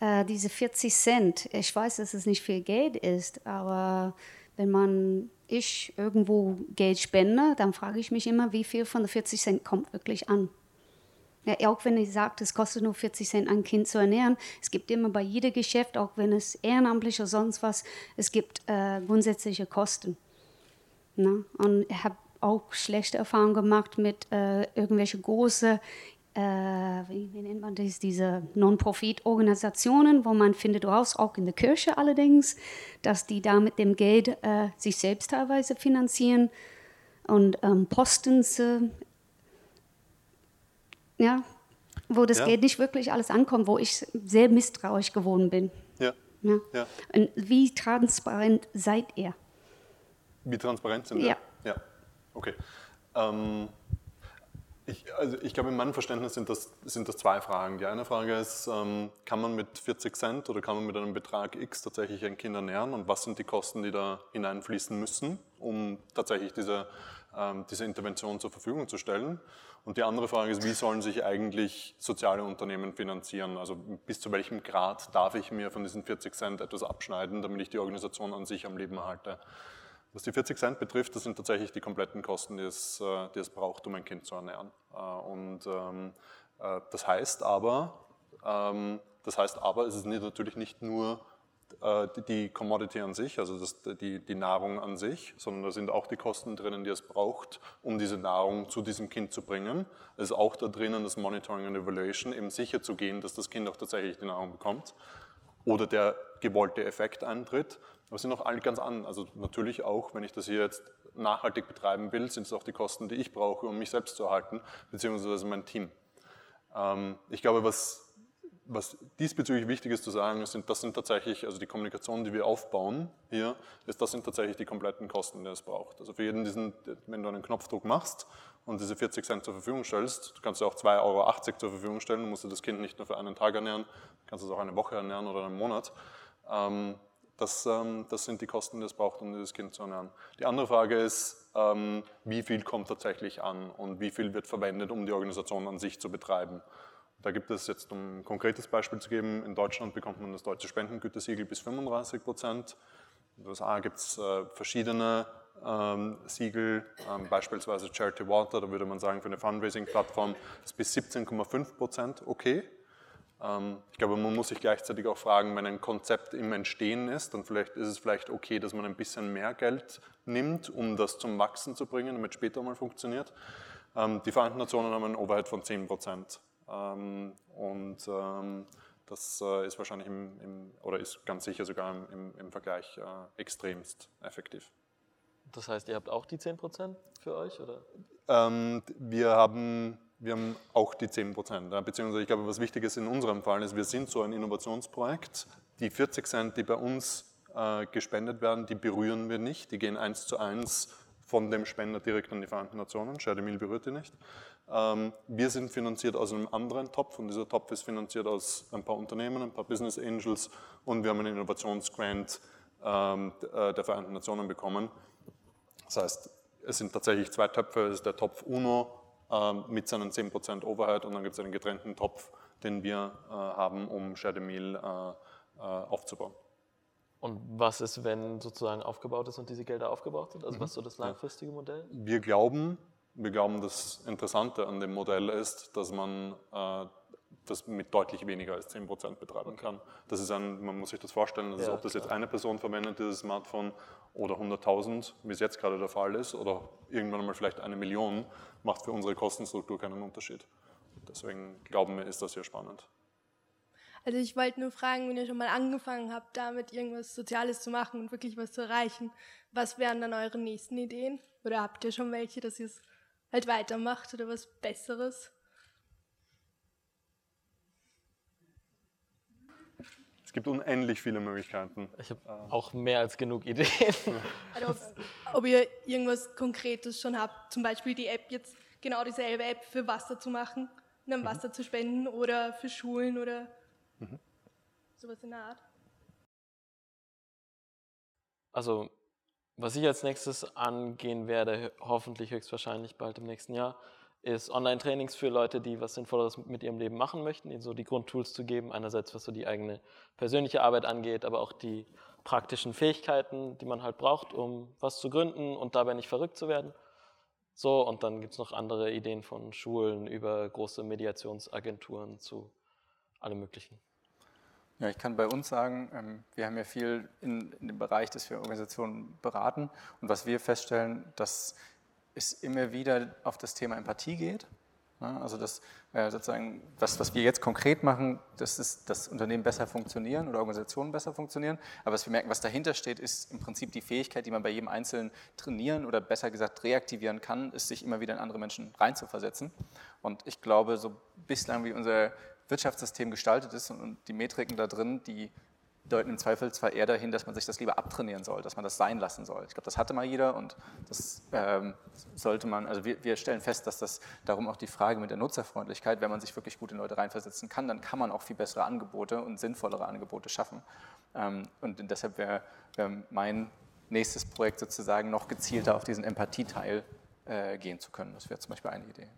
Äh, diese 40 Cent, ich weiß, dass es nicht viel Geld ist, aber wenn man ich irgendwo Geld spende, dann frage ich mich immer, wie viel von den 40 Cent kommt wirklich an. Ja, auch wenn ich sage, es kostet nur 40 Cent, ein Kind zu ernähren. Es gibt immer bei jedem Geschäft, auch wenn es ehrenamtlich oder sonst was, es gibt äh, grundsätzliche Kosten. Ne? Und ich habe auch schlechte Erfahrungen gemacht mit äh, irgendwelchen großen, äh, wie, wie, nennt man das, diese Non-Profit-Organisationen, wo man findet raus, auch in der Kirche allerdings, dass die da mit dem Geld äh, sich selbst teilweise finanzieren und ähm, Postens ja, wo das ja. Geld nicht wirklich alles ankommt, wo ich sehr misstrauisch geworden bin. Ja. ja. ja. Und wie transparent seid ihr? Wie transparent sind wir? Ja. Ja, okay. Ähm, ich, also ich glaube, in meinem Verständnis sind das, sind das zwei Fragen. Die eine Frage ist, ähm, kann man mit 40 Cent oder kann man mit einem Betrag X tatsächlich ein Kind ernähren und was sind die Kosten, die da hineinfließen müssen, um tatsächlich diese, ähm, diese Intervention zur Verfügung zu stellen? Und die andere Frage ist, wie sollen sich eigentlich soziale Unternehmen finanzieren? Also bis zu welchem Grad darf ich mir von diesen 40 Cent etwas abschneiden, damit ich die Organisation an sich am Leben erhalte? Was die 40 Cent betrifft, das sind tatsächlich die kompletten Kosten, die es, äh, die es braucht, um ein Kind zu ernähren. Äh, und ähm, äh, das heißt aber, ähm, das heißt aber, es ist natürlich nicht nur die Commodity an sich, also das, die, die Nahrung an sich, sondern da sind auch die Kosten drinnen, die es braucht, um diese Nahrung zu diesem Kind zu bringen. Es ist auch da drinnen das Monitoring und Evaluation, eben sicher zu gehen, dass das Kind auch tatsächlich die Nahrung bekommt oder der gewollte Effekt eintritt. Aber es sind auch alle ganz an. Also natürlich auch, wenn ich das hier jetzt nachhaltig betreiben will, sind es auch die Kosten, die ich brauche, um mich selbst zu erhalten, beziehungsweise mein Team. Ähm, ich glaube, was was diesbezüglich wichtig ist zu sagen, sind, das sind tatsächlich, also die Kommunikation, die wir aufbauen hier, ist, das sind tatsächlich die kompletten Kosten, die es braucht. Also für jeden diesen, wenn du einen Knopfdruck machst und diese 40 Cent zur Verfügung stellst, du kannst du auch 2,80 Euro zur Verfügung stellen, du musst das Kind nicht nur für einen Tag ernähren, kannst es auch eine Woche ernähren oder einen Monat. Ähm, das, ähm, das sind die Kosten, die es braucht, um dieses Kind zu ernähren. Die andere Frage ist, ähm, wie viel kommt tatsächlich an und wie viel wird verwendet, um die Organisation an sich zu betreiben. Da gibt es jetzt, um ein konkretes Beispiel zu geben, in Deutschland bekommt man das deutsche Spendengütesiegel bis 35 Prozent. In den USA gibt es äh, verschiedene ähm, Siegel, ähm, beispielsweise Charity Water, da würde man sagen, für eine Fundraising-Plattform ist bis 17,5 Prozent okay. Ähm, ich glaube, man muss sich gleichzeitig auch fragen, wenn ein Konzept im Entstehen ist, dann vielleicht ist es vielleicht okay, dass man ein bisschen mehr Geld nimmt, um das zum Wachsen zu bringen, damit es später mal funktioniert. Ähm, die Vereinten Nationen haben einen Overhead von 10 Prozent. Ähm, und ähm, das äh, ist wahrscheinlich im, im, oder ist ganz sicher sogar im, im Vergleich äh, extremst effektiv. Das heißt, ihr habt auch die 10% für euch? Oder? Ähm, wir haben Wir haben auch die 10 Prozent. Ja, beziehungsweise ich glaube, was wichtig ist in unserem Fall ist, wir sind so ein Innovationsprojekt. Die 40 Cent, die bei uns äh, gespendet werden, die berühren wir nicht. Die gehen eins zu eins von dem Spender direkt an die Vereinten Nationen. Meal berührt die nicht. Ähm, wir sind finanziert aus einem anderen Topf und dieser Topf ist finanziert aus ein paar Unternehmen, ein paar Business Angels und wir haben einen Innovationsgrant ähm, äh, der Vereinten Nationen bekommen. Das heißt, es sind tatsächlich zwei Töpfe. Es ist der Topf UNO ähm, mit seinen 10% Overhead und dann gibt es einen getrennten Topf, den wir äh, haben, um Meal äh, aufzubauen. Und was ist, wenn sozusagen aufgebaut ist und diese Gelder aufgebaut sind? Also was ist so das langfristige Modell? Wir glauben, wir glauben, das Interessante an dem Modell ist, dass man äh, das mit deutlich weniger als 10% betreiben kann. Das ist ein, man muss sich das vorstellen, dass ja, ob das jetzt eine Person verwendet, dieses Smartphone, oder 100.000, wie es jetzt gerade der Fall ist, oder irgendwann einmal vielleicht eine Million, macht für unsere Kostenstruktur keinen Unterschied. Deswegen glauben wir, ist das sehr spannend. Also ich wollte nur fragen, wenn ihr schon mal angefangen habt, damit irgendwas Soziales zu machen und wirklich was zu erreichen, was wären dann eure nächsten Ideen? Oder habt ihr schon welche, dass ihr es halt weitermacht oder was Besseres? Es gibt unendlich viele Möglichkeiten. Ich habe auch mehr als genug Ideen. Also ob, ob, ihr irgendwas Konkretes schon habt, zum Beispiel die App jetzt genau dieselbe App für Wasser zu machen, um dann mhm. Wasser zu spenden oder für Schulen oder mhm. sowas in der Art. Also was ich als nächstes angehen werde, hoffentlich höchstwahrscheinlich bald im nächsten Jahr, ist Online-Trainings für Leute, die was Sinnvolleres mit ihrem Leben machen möchten, ihnen so die Grundtools zu geben. Einerseits, was so die eigene persönliche Arbeit angeht, aber auch die praktischen Fähigkeiten, die man halt braucht, um was zu gründen und dabei nicht verrückt zu werden. So, und dann gibt es noch andere Ideen von Schulen über große Mediationsagenturen zu allem Möglichen. Ja, ich kann bei uns sagen, ähm, wir haben ja viel in, in dem Bereich, dass wir Organisationen beraten und was wir feststellen, dass es immer wieder auf das Thema Empathie geht. Also das äh, sozusagen, was, was wir jetzt konkret machen, das ist, dass Unternehmen besser funktionieren oder Organisationen besser funktionieren. Aber was wir merken, was dahinter steht, ist im Prinzip die Fähigkeit, die man bei jedem Einzelnen trainieren oder besser gesagt reaktivieren kann, ist sich immer wieder in andere Menschen reinzuversetzen. Und ich glaube, so bislang wie unser Wirtschaftssystem gestaltet ist und die Metriken da drin, die deuten im Zweifel zwar eher dahin, dass man sich das lieber abtrainieren soll, dass man das sein lassen soll. Ich glaube, das hatte mal jeder und das ähm, sollte man, also wir, wir, stellen fest, dass das darum auch die Frage mit der Nutzerfreundlichkeit, wenn man sich wirklich gut in Leute reinversetzen kann, dann kann man auch viel bessere Angebote und sinnvollere Angebote schaffen. Ähm, und deshalb wäre wär mein nächstes Projekt sozusagen noch gezielter auf diesen Empathieteil äh, gehen zu können. Das wäre zum Beispiel eine Idee.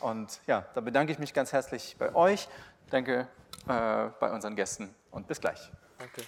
Und ja, da bedanke ich mich ganz herzlich bei euch, danke äh, bei unseren Gästen und bis gleich. Danke.